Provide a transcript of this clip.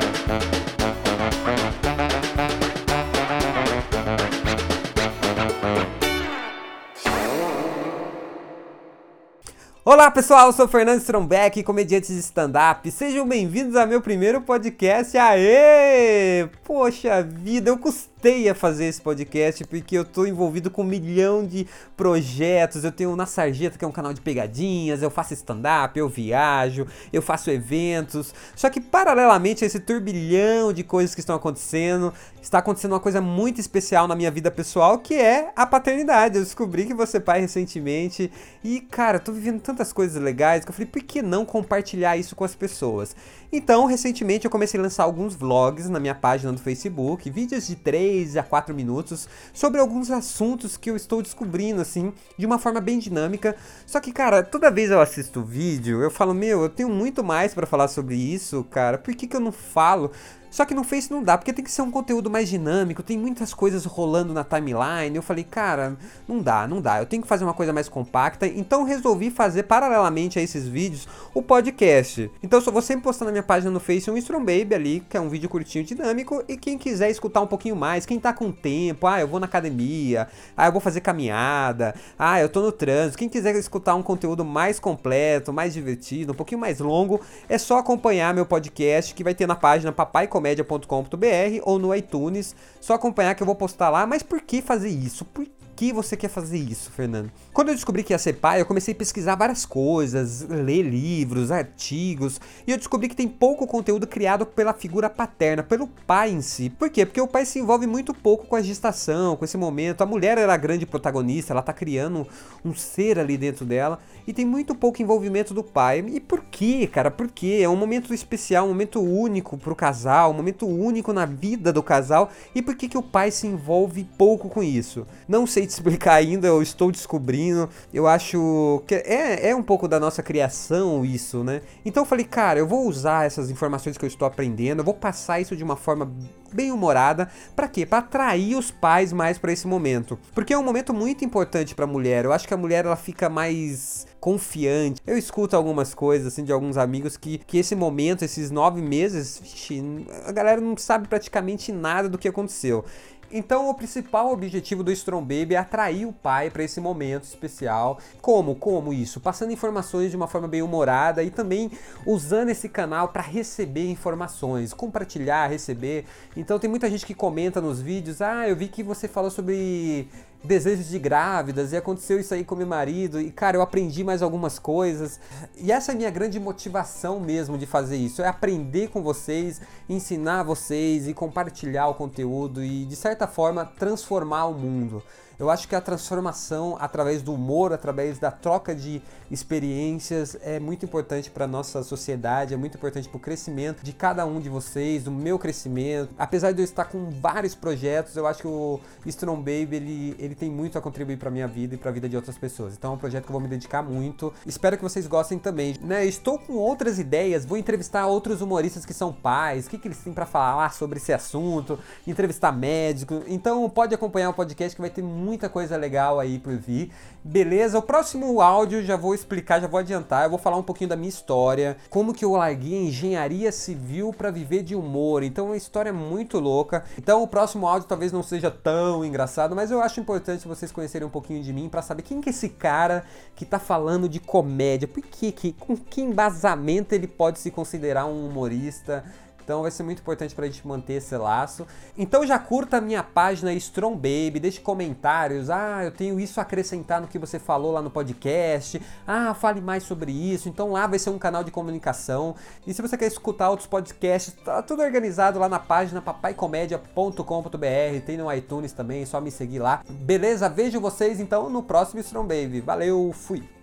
Thank you. Olá pessoal, eu sou Fernando Strombeck, comediante de stand-up. Sejam bem-vindos ao meu primeiro podcast. Aê! Poxa vida, eu custei a fazer esse podcast porque eu tô envolvido com um milhão de projetos. Eu tenho Na Sarjeta, que é um canal de pegadinhas, eu faço stand-up, eu viajo, eu faço eventos. Só que paralelamente a esse turbilhão de coisas que estão acontecendo, está acontecendo uma coisa muito especial na minha vida pessoal, que é a paternidade. Eu descobri que vou ser pai recentemente e, cara, eu tô vivendo tantas coisas legais que eu falei, por que não compartilhar isso com as pessoas? Então, recentemente eu comecei a lançar alguns vlogs na minha página do Facebook, vídeos de 3 a 4 minutos sobre alguns assuntos que eu estou descobrindo assim, de uma forma bem dinâmica. Só que, cara, toda vez eu assisto o vídeo, eu falo, meu, eu tenho muito mais para falar sobre isso, cara. Por que que eu não falo? Só que no Face não dá, porque tem que ser um conteúdo mais dinâmico, tem muitas coisas rolando na timeline. Eu falei, cara, não dá, não dá. Eu tenho que fazer uma coisa mais compacta. Então resolvi fazer paralelamente a esses vídeos o podcast. Então eu só vou sempre postar na minha página no Face um Strong Baby ali, que é um vídeo curtinho dinâmico. E quem quiser escutar um pouquinho mais, quem tá com tempo, ah, eu vou na academia, ah, eu vou fazer caminhada, ah, eu tô no trânsito. Quem quiser escutar um conteúdo mais completo, mais divertido, um pouquinho mais longo, é só acompanhar meu podcast que vai ter na página Papai Com comédia.com.br ou no iTunes. Só acompanhar que eu vou postar lá. Mas por que fazer isso? Por que você quer fazer isso, Fernando? Quando eu descobri que ia ser pai, eu comecei a pesquisar várias coisas, ler livros, artigos, e eu descobri que tem pouco conteúdo criado pela figura paterna, pelo pai em si. Por quê? Porque o pai se envolve muito pouco com a gestação, com esse momento. A mulher era a grande protagonista, ela tá criando um ser ali dentro dela, e tem muito pouco envolvimento do pai. E por quê, cara? Por quê? É um momento especial, um momento único pro casal, um momento único na vida do casal, e por que que o pai se envolve pouco com isso? Não sei te explicar ainda, eu estou descobrindo. Eu acho que é, é um pouco da nossa criação isso, né? Então eu falei, cara, eu vou usar essas informações que eu estou aprendendo, eu vou passar isso de uma forma bem humorada, para quê? Para atrair os pais mais para esse momento. Porque é um momento muito importante para a mulher. Eu acho que a mulher ela fica mais confiante. Eu escuto algumas coisas assim de alguns amigos que, que esse momento, esses nove meses, a galera não sabe praticamente nada do que aconteceu. Então, o principal objetivo do Strong Baby é atrair o pai para esse momento especial. Como? Como isso? Passando informações de uma forma bem humorada e também usando esse canal para receber informações, compartilhar, receber. Então, tem muita gente que comenta nos vídeos: "Ah, eu vi que você falou sobre desejos de grávidas e aconteceu isso aí com meu marido e cara, eu aprendi mais algumas coisas. E essa é a minha grande motivação mesmo de fazer isso, é aprender com vocês, ensinar vocês e compartilhar o conteúdo e de certa forma transformar o mundo. Eu acho que a transformação através do humor, através da troca de experiências é muito importante para nossa sociedade, é muito importante para o crescimento de cada um de vocês, do meu crescimento. Apesar de eu estar com vários projetos, eu acho que o Strong Baby ele, ele tem muito a contribuir para minha vida e para a vida de outras pessoas. Então é um projeto que eu vou me dedicar muito. Espero que vocês gostem também. Né? Estou com outras ideias, vou entrevistar outros humoristas que são pais, o que, que eles têm para falar sobre esse assunto, entrevistar médico. Então pode acompanhar o podcast que vai ter muita coisa legal aí por vir. Beleza? O próximo áudio já vou explicar, já vou adiantar. Eu vou falar um pouquinho da minha história, como que eu larguei a engenharia civil para viver de humor. Então, é uma história muito louca. Então, o próximo áudio talvez não seja tão engraçado, mas eu acho importante vocês conhecerem um pouquinho de mim para saber quem que é esse cara que tá falando de comédia. Por que, que com que embasamento ele pode se considerar um humorista? Então vai ser muito importante para a gente manter esse laço. Então já curta a minha página Strong Baby, deixe comentários. Ah, eu tenho isso a acrescentar no que você falou lá no podcast. Ah, fale mais sobre isso. Então lá vai ser um canal de comunicação. E se você quer escutar outros podcasts, tá tudo organizado lá na página papaicomédia.com.br. Tem no iTunes também, é só me seguir lá. Beleza? Vejo vocês então no próximo Strong Baby. Valeu, fui!